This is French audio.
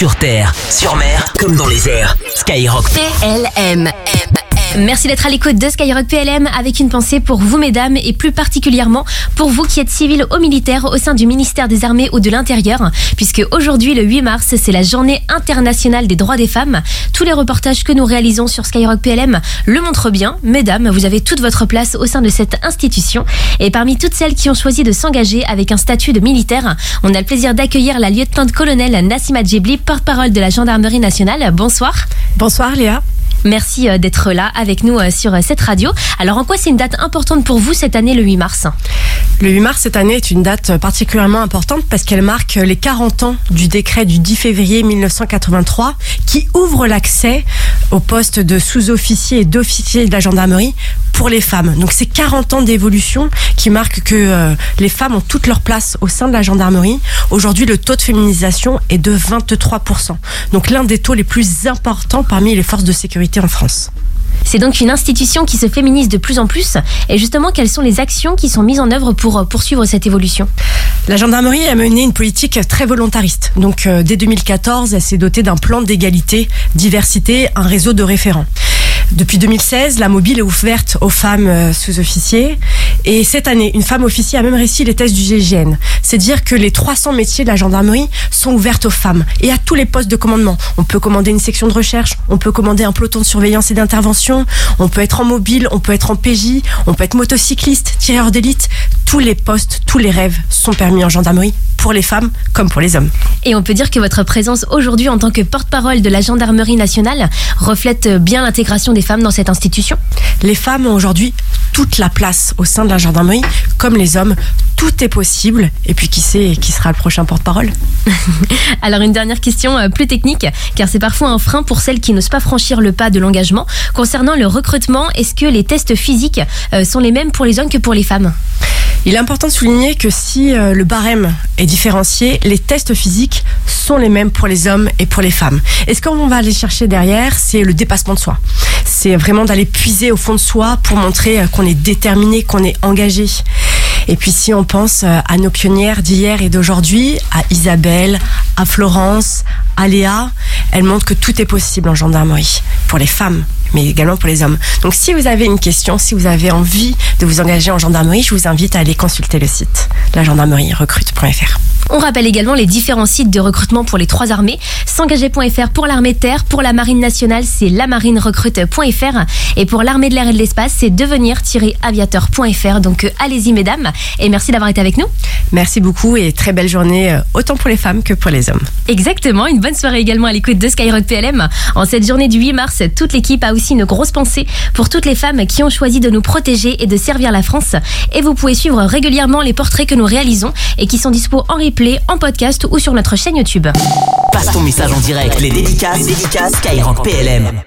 Sur terre, sur mer, comme dans les airs. Skyrock. Merci d'être à l'écoute de Skyrock PLM avec une pensée pour vous mesdames et plus particulièrement pour vous qui êtes civils ou militaires au sein du ministère des Armées ou de l'Intérieur puisque aujourd'hui le 8 mars c'est la journée internationale des droits des femmes. Tous les reportages que nous réalisons sur Skyrock PLM le montrent bien. Mesdames, vous avez toute votre place au sein de cette institution et parmi toutes celles qui ont choisi de s'engager avec un statut de militaire, on a le plaisir d'accueillir la lieutenant-colonel Nassima Djibli, porte-parole de la gendarmerie nationale. Bonsoir. Bonsoir Léa. Merci euh, d'être là avec nous euh, sur euh, cette radio. Alors en quoi c'est une date importante pour vous cette année, le 8 mars? Le 8 mars cette année est une date particulièrement importante parce qu'elle marque les 40 ans du décret du 10 février 1983 qui ouvre l'accès au poste de sous-officier et d'officier de la gendarmerie pour les femmes. Donc c'est 40 ans d'évolution qui marquent que les femmes ont toute leur place au sein de la gendarmerie. Aujourd'hui, le taux de féminisation est de 23%. Donc l'un des taux les plus importants parmi les forces de sécurité en France. C'est donc une institution qui se féminise de plus en plus. Et justement, quelles sont les actions qui sont mises en œuvre pour euh, poursuivre cette évolution? La gendarmerie a mené une politique très volontariste. Donc, euh, dès 2014, elle s'est dotée d'un plan d'égalité, diversité, un réseau de référents. Depuis 2016, la mobile est ouverte aux femmes euh, sous-officiers. Et cette année, une femme officier a même réussi les tests du GIGN. C'est dire que les 300 métiers de la gendarmerie sont ouverts aux femmes et à tous les postes de commandement. On peut commander une section de recherche, on peut commander un peloton de surveillance et d'intervention, on peut être en mobile, on peut être en PJ, on peut être motocycliste, tireur d'élite. Tous les postes, tous les rêves sont permis en gendarmerie pour les femmes comme pour les hommes. Et on peut dire que votre présence aujourd'hui en tant que porte-parole de la gendarmerie nationale reflète bien l'intégration des femmes dans cette institution? Les femmes ont aujourd'hui toute la place au sein de la gendarmerie, comme les hommes. Tout est possible. Et puis qui sait qui sera le prochain porte-parole? Alors une dernière question euh, plus technique, car c'est parfois un frein pour celles qui n'osent pas franchir le pas de l'engagement. Concernant le recrutement, est-ce que les tests physiques euh, sont les mêmes pour les hommes que pour les femmes? Il est important de souligner que si euh, le barème est différencié, les tests physiques sont les mêmes pour les hommes et pour les femmes. Et ce qu'on va aller chercher derrière, c'est le dépassement de soi. C'est vraiment d'aller puiser au fond de soi pour montrer qu'on est déterminé, qu'on est engagé. Et puis si on pense euh, à nos pionnières d'hier et d'aujourd'hui, à Isabelle, à Florence, à Léa, elles montrent que tout est possible en gendarmerie, pour les femmes, mais également pour les hommes. Donc si vous avez une question, si vous avez envie de vous engager en gendarmerie, je vous invite à aller consulter le site la gendarmerie recrute.fr. On rappelle également les différents sites de recrutement pour les trois armées. S'engager.fr pour l'armée de terre, pour la marine nationale, c'est lamarinerecrute.fr et pour l'armée de l'air et de l'espace, c'est devenir-aviateur.fr. Donc euh, allez-y mesdames et merci d'avoir été avec nous. Merci beaucoup et très belle journée euh, autant pour les femmes que pour les hommes. Exactement, une bonne soirée également à l'écoute de Skyrock PLM. En cette journée du 8 mars, toute l'équipe a aussi une grosse pensée pour toutes les femmes qui ont choisi de nous protéger et de servir la France. Et vous pouvez suivre régulièrement les portraits que nous réalisons et qui sont dispo en replay en podcast ou sur notre chaîne YouTube. Passe ton message en direct, les dédicaces, dédicaces Skyrock PLM.